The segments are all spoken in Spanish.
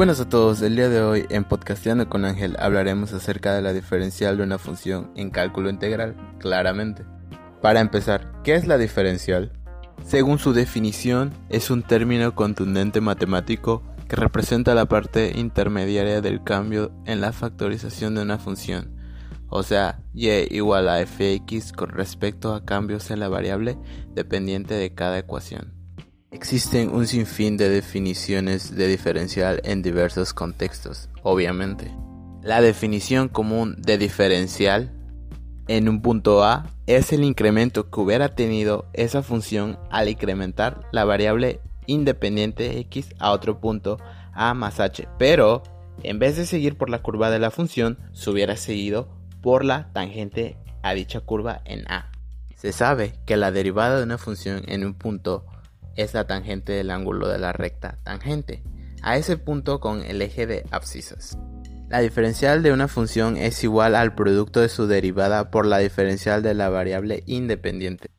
buenas a todos, el día de hoy en Podcasteando con Ángel hablaremos acerca de la diferencial de una función en cálculo integral, claramente. Para empezar, ¿qué es la diferencial? Según su definición, es un término contundente matemático que representa la parte intermediaria del cambio en la factorización de una función, o sea, y igual a fx con respecto a cambios en la variable dependiente de cada ecuación. Existen un sinfín de definiciones de diferencial en diversos contextos, obviamente. La definición común de diferencial en un punto A es el incremento que hubiera tenido esa función al incrementar la variable independiente x a otro punto A más h, pero en vez de seguir por la curva de la función, se hubiera seguido por la tangente a dicha curva en A. Se sabe que la derivada de una función en un punto es la tangente del ángulo de la recta tangente, a ese punto con el eje de abscisas. La diferencial de una función es igual al producto de su derivada por la diferencial de la variable independiente.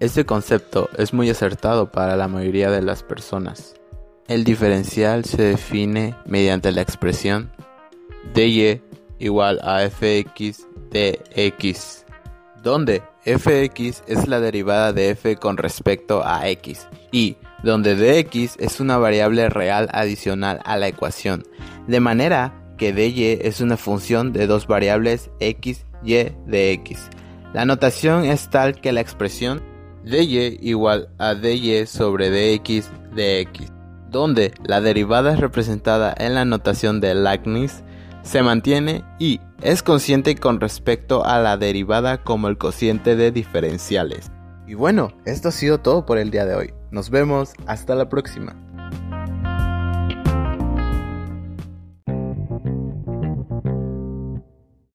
Este concepto es muy acertado para la mayoría de las personas. El diferencial se define mediante la expresión dy igual a fx de x, donde fx es la derivada de f con respecto a x y donde dx es una variable real adicional a la ecuación, de manera que dy es una función de dos variables x, y de x. La notación es tal que la expresión dy igual a dy sobre dx de x, donde la derivada es representada en la notación de Leibniz, se mantiene y es consciente con respecto a la derivada como el cociente de diferenciales. Y bueno, esto ha sido todo por el día de hoy. Nos vemos, hasta la próxima.